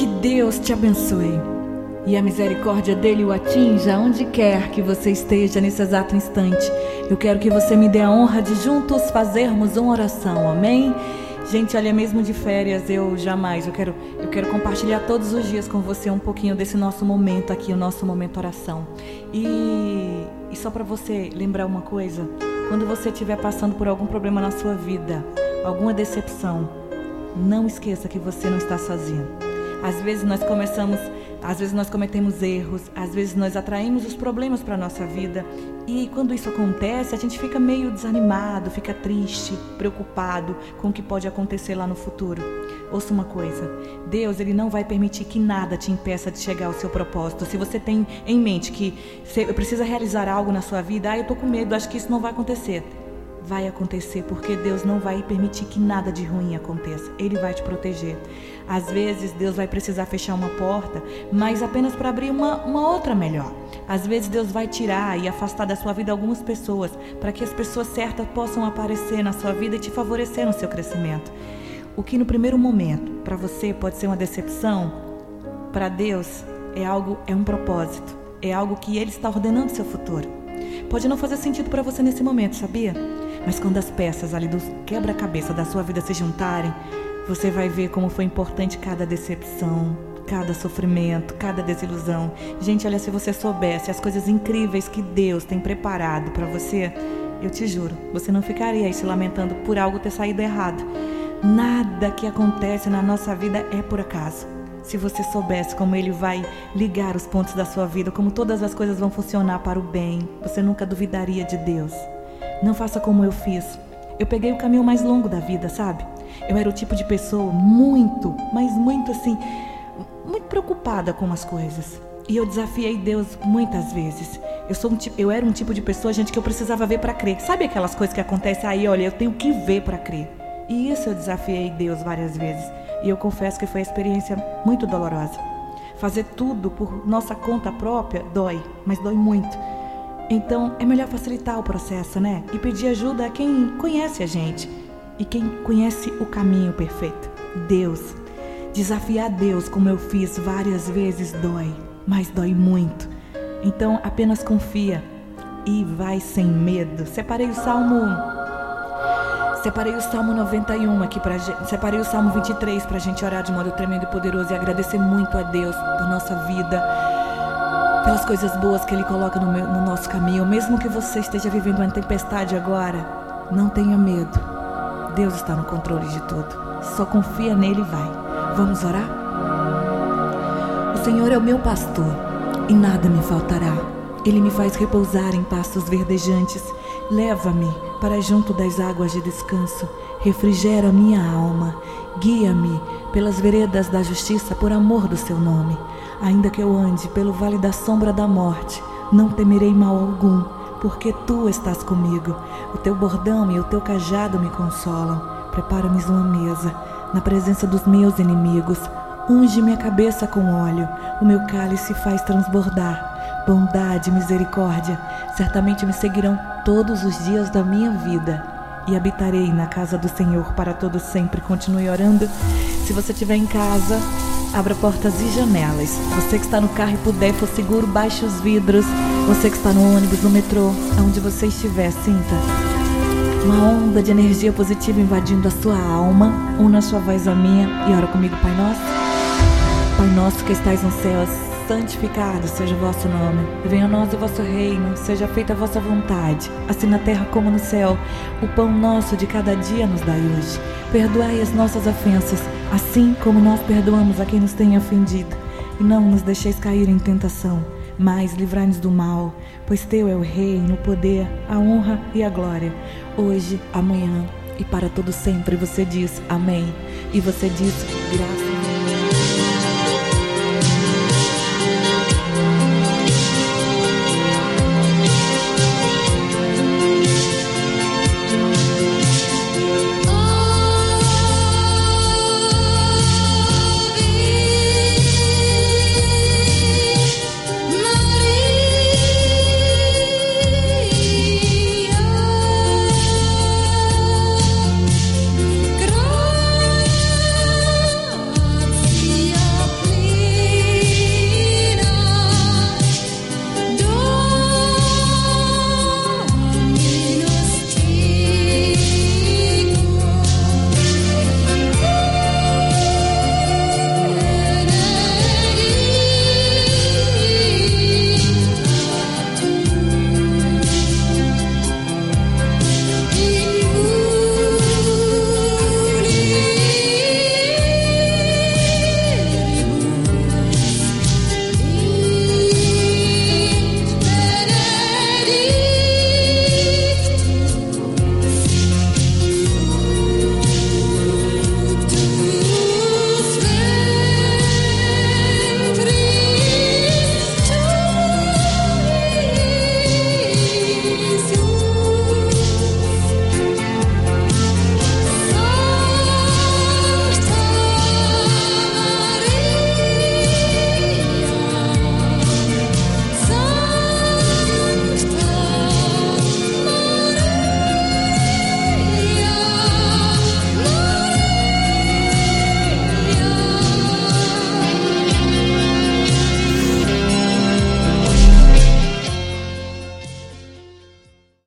Que Deus te abençoe e a misericórdia dele o atinja onde quer que você esteja nesse exato instante. Eu quero que você me dê a honra de juntos fazermos uma oração, amém? Gente, olha, mesmo de férias, eu jamais, eu quero, eu quero compartilhar todos os dias com você um pouquinho desse nosso momento aqui, o nosso momento oração. E, e só para você lembrar uma coisa, quando você estiver passando por algum problema na sua vida, alguma decepção, não esqueça que você não está sozinho. Às vezes nós começamos às vezes nós cometemos erros, às vezes nós atraímos os problemas para a nossa vida e quando isso acontece, a gente fica meio desanimado, fica triste, preocupado com o que pode acontecer lá no futuro. Ouça uma coisa: Deus ele não vai permitir que nada te impeça de chegar ao seu propósito. Se você tem em mente que você precisa realizar algo na sua vida, ah, eu tô com medo, acho que isso não vai acontecer vai acontecer, porque Deus não vai permitir que nada de ruim aconteça. Ele vai te proteger. Às vezes Deus vai precisar fechar uma porta, mas apenas para abrir uma, uma outra melhor. Às vezes Deus vai tirar e afastar da sua vida algumas pessoas, para que as pessoas certas possam aparecer na sua vida e te favorecer no seu crescimento. O que no primeiro momento para você pode ser uma decepção, para Deus é algo, é um propósito, é algo que Ele está ordenando seu futuro. Pode não fazer sentido para você nesse momento, sabia? Mas quando as peças ali do quebra-cabeça da sua vida se juntarem, você vai ver como foi importante cada decepção, cada sofrimento, cada desilusão. Gente, olha, se você soubesse as coisas incríveis que Deus tem preparado para você, eu te juro, você não ficaria aí se lamentando por algo ter saído errado. Nada que acontece na nossa vida é por acaso. Se você soubesse como ele vai ligar os pontos da sua vida, como todas as coisas vão funcionar para o bem, você nunca duvidaria de Deus. Não faça como eu fiz. Eu peguei o caminho mais longo da vida, sabe? Eu era o tipo de pessoa muito, mas muito assim, muito preocupada com as coisas. E eu desafiei Deus muitas vezes. Eu, sou um tipo, eu era um tipo de pessoa, gente, que eu precisava ver para crer. Sabe aquelas coisas que acontecem aí, olha, eu tenho que ver para crer. E isso eu desafiei Deus várias vezes. E eu confesso que foi uma experiência muito dolorosa. Fazer tudo por nossa conta própria dói, mas dói muito. Então é melhor facilitar o processo, né? E pedir ajuda a quem conhece a gente e quem conhece o caminho perfeito. Deus. Desafiar Deus, como eu fiz várias vezes, dói, mas dói muito. Então apenas confia e vai sem medo. Separei o Salmo. Separei o Salmo 91 aqui pra gente. Separei o Salmo 23 pra gente orar de modo tremendo e poderoso e agradecer muito a Deus por nossa vida pelas coisas boas que Ele coloca no, meu, no nosso caminho. Mesmo que você esteja vivendo uma tempestade agora, não tenha medo. Deus está no controle de tudo. Só confia nele e vai. Vamos orar? O Senhor é o meu pastor e nada me faltará. Ele me faz repousar em pastos verdejantes. Leva-me para junto das águas de descanso. Refrigera minha alma. Guia-me pelas veredas da justiça por amor do seu nome. Ainda que eu ande pelo vale da sombra da morte, não temerei mal algum, porque tu estás comigo. O teu bordão e o teu cajado me consolam. Prepara-me uma mesa na presença dos meus inimigos. Unge minha cabeça com óleo, o meu cálice faz transbordar. Bondade e misericórdia certamente me seguirão todos os dias da minha vida e habitarei na casa do Senhor para todo sempre. Continue orando. Se você estiver em casa, Abra portas e janelas. Você que está no carro e puder, for seguro, baixe os vidros. Você que está no ônibus, no metrô, aonde você estiver, sinta uma onda de energia positiva invadindo a sua alma. Una a sua voz à minha e ora comigo, Pai Nosso. Pai Nosso que estais nos céus, santificado seja o vosso nome. Venha a nós o vosso reino, seja feita a vossa vontade, assim na terra como no céu. O pão nosso de cada dia nos dai hoje. Perdoai as nossas ofensas assim como nós perdoamos a quem nos tem ofendido. E não nos deixeis cair em tentação, mas livrai-nos do mal, pois teu é o reino, o poder, a honra e a glória, hoje, amanhã e para todo sempre. Você diz amém. E você diz graças